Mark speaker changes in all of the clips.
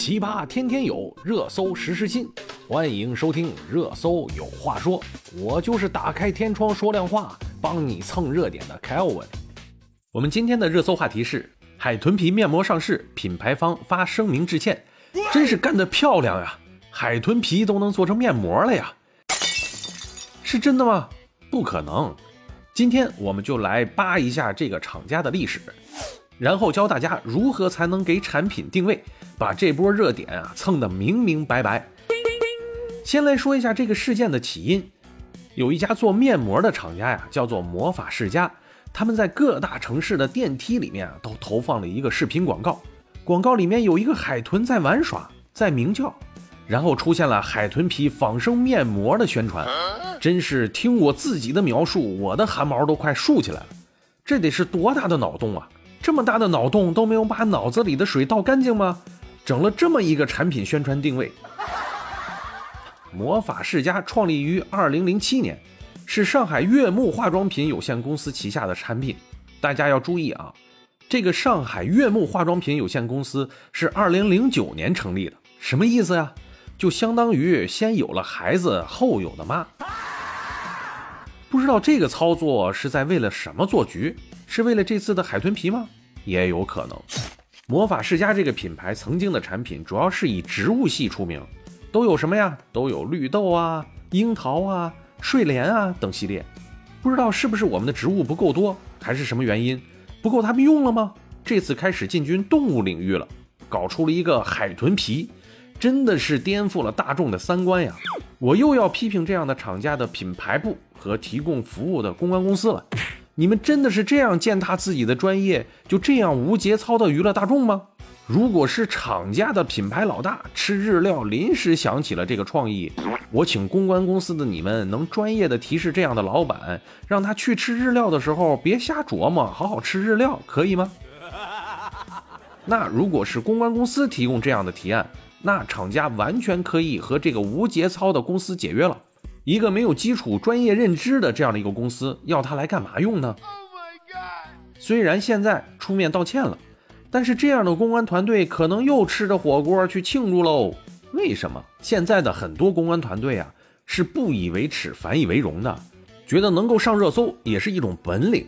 Speaker 1: 奇葩天天有，热搜时时新。欢迎收听《热搜有话说》，我就是打开天窗说亮话，帮你蹭热点的 Kelvin。我们今天的热搜话题是：海豚皮面膜上市，品牌方发声明致歉，真是干得漂亮呀！海豚皮都能做成面膜了呀？是真的吗？不可能。今天我们就来扒一下这个厂家的历史。然后教大家如何才能给产品定位，把这波热点啊蹭得明明白白。先来说一下这个事件的起因，有一家做面膜的厂家呀，叫做魔法世家，他们在各大城市的电梯里面啊都投放了一个视频广告，广告里面有一个海豚在玩耍，在鸣叫，然后出现了海豚皮仿生面膜的宣传，真是听我自己的描述，我的汗毛都快竖起来了，这得是多大的脑洞啊！这么大的脑洞都没有把脑子里的水倒干净吗？整了这么一个产品宣传定位。魔法世家创立于二零零七年，是上海悦木化妆品有限公司旗下的产品。大家要注意啊，这个上海悦木化妆品有限公司是二零零九年成立的，什么意思呀？就相当于先有了孩子后有的妈。不知道这个操作是在为了什么做局？是为了这次的海豚皮吗？也有可能。魔法世家这个品牌曾经的产品主要是以植物系出名，都有什么呀？都有绿豆啊、樱桃啊、睡莲啊等系列。不知道是不是我们的植物不够多，还是什么原因不够他们用了吗？这次开始进军动物领域了，搞出了一个海豚皮，真的是颠覆了大众的三观呀！我又要批评这样的厂家的品牌部和提供服务的公关公司了。你们真的是这样践踏自己的专业，就这样无节操的娱乐大众吗？如果是厂家的品牌老大吃日料临时想起了这个创意，我请公关公司的你们能专业的提示这样的老板，让他去吃日料的时候别瞎琢磨，好好吃日料，可以吗？那如果是公关公司提供这样的提案，那厂家完全可以和这个无节操的公司解约了。一个没有基础专业认知的这样的一个公司，要它来干嘛用呢？虽然现在出面道歉了，但是这样的公关团队可能又吃着火锅去庆祝喽。为什么？现在的很多公关团队啊，是不以为耻反以为荣的，觉得能够上热搜也是一种本领，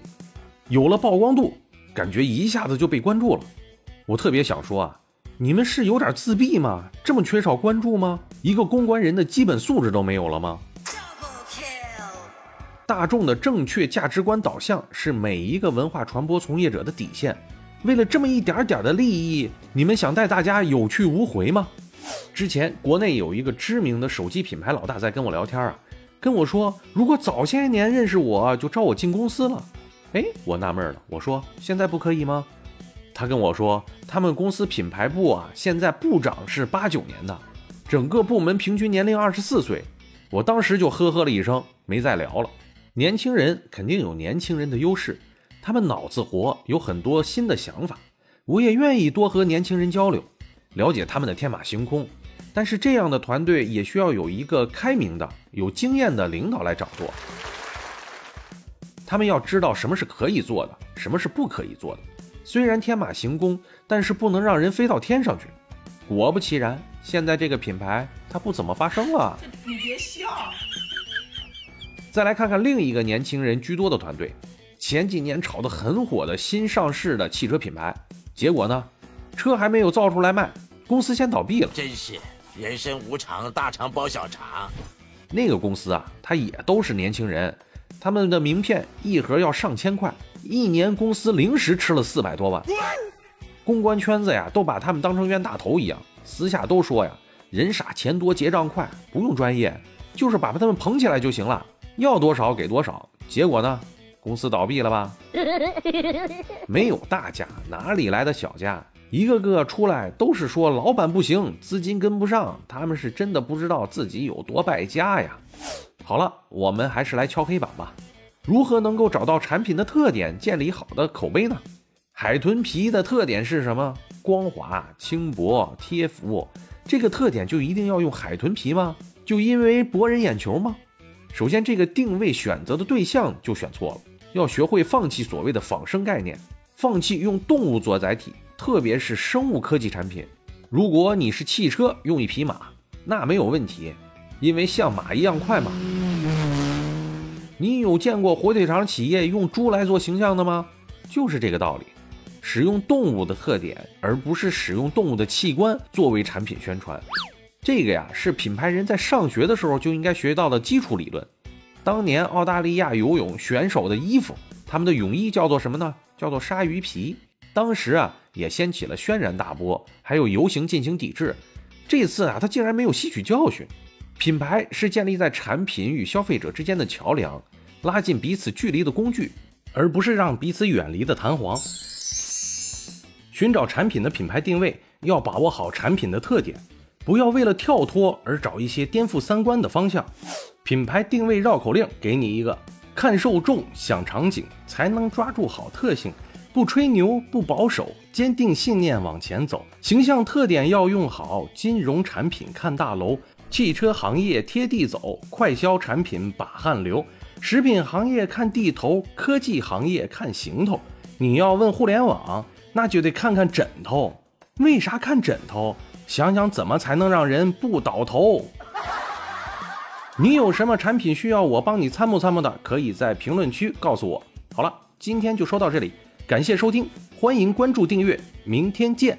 Speaker 1: 有了曝光度，感觉一下子就被关注了。我特别想说啊，你们是有点自闭吗？这么缺少关注吗？一个公关人的基本素质都没有了吗？大众的正确价值观导向是每一个文化传播从业者的底线。为了这么一点点的利益，你们想带大家有去无回吗？之前国内有一个知名的手机品牌老大在跟我聊天啊，跟我说，如果早些年认识我就招我进公司了。哎，我纳闷了，我说现在不可以吗？他跟我说，他们公司品牌部啊，现在部长是八九年的，整个部门平均年龄二十四岁。我当时就呵呵了一声，没再聊了。年轻人肯定有年轻人的优势，他们脑子活，有很多新的想法。我也愿意多和年轻人交流，了解他们的天马行空。但是这样的团队也需要有一个开明的、有经验的领导来掌舵。他们要知道什么是可以做的，什么是不可以做的。虽然天马行空，但是不能让人飞到天上去。果不其然，现在这个品牌它不怎么发声了。你别笑。再来看看另一个年轻人居多的团队，前几年炒得很火的新上市的汽车品牌，结果呢，车还没有造出来卖，公司先倒闭了。
Speaker 2: 真是人生无常，大肠包小肠。
Speaker 1: 那个公司啊，它也都是年轻人，他们的名片一盒要上千块，一年公司零食吃了四百多万。公关圈子呀，都把他们当成冤大头一样，私下都说呀，人傻钱多结账快，不用专业，就是把他们捧起来就行了。要多少给多少，结果呢？公司倒闭了吧？没有大家，哪里来的小家？一个个出来都是说老板不行，资金跟不上，他们是真的不知道自己有多败家呀。好了，我们还是来敲黑板吧。如何能够找到产品的特点，建立好的口碑呢？海豚皮的特点是什么？光滑、轻薄、贴服。这个特点就一定要用海豚皮吗？就因为博人眼球吗？首先，这个定位选择的对象就选错了，要学会放弃所谓的仿生概念，放弃用动物做载体，特别是生物科技产品。如果你是汽车用一匹马，那没有问题，因为像马一样快嘛。你有见过火腿肠企业用猪来做形象的吗？就是这个道理，使用动物的特点，而不是使用动物的器官作为产品宣传。这个呀，是品牌人在上学的时候就应该学到的基础理论。当年澳大利亚游泳选手的衣服，他们的泳衣叫做什么呢？叫做鲨鱼皮。当时啊，也掀起了轩然大波，还有游行进行抵制。这次啊，他竟然没有吸取教训。品牌是建立在产品与消费者之间的桥梁，拉近彼此距离的工具，而不是让彼此远离的弹簧。寻找产品的品牌定位，要把握好产品的特点。不要为了跳脱而找一些颠覆三观的方向。品牌定位绕口令给你一个：看受众，想场景，才能抓住好特性。不吹牛，不保守，坚定信念往前走。形象特点要用好，金融产品看大楼，汽车行业贴地走，快消产品把汗流，食品行业看地头，科技行业看行头。你要问互联网，那就得看看枕头。为啥看枕头？想想怎么才能让人不倒头？你有什么产品需要我帮你参谋参谋的，可以在评论区告诉我。好了，今天就说到这里，感谢收听，欢迎关注订阅，明天见。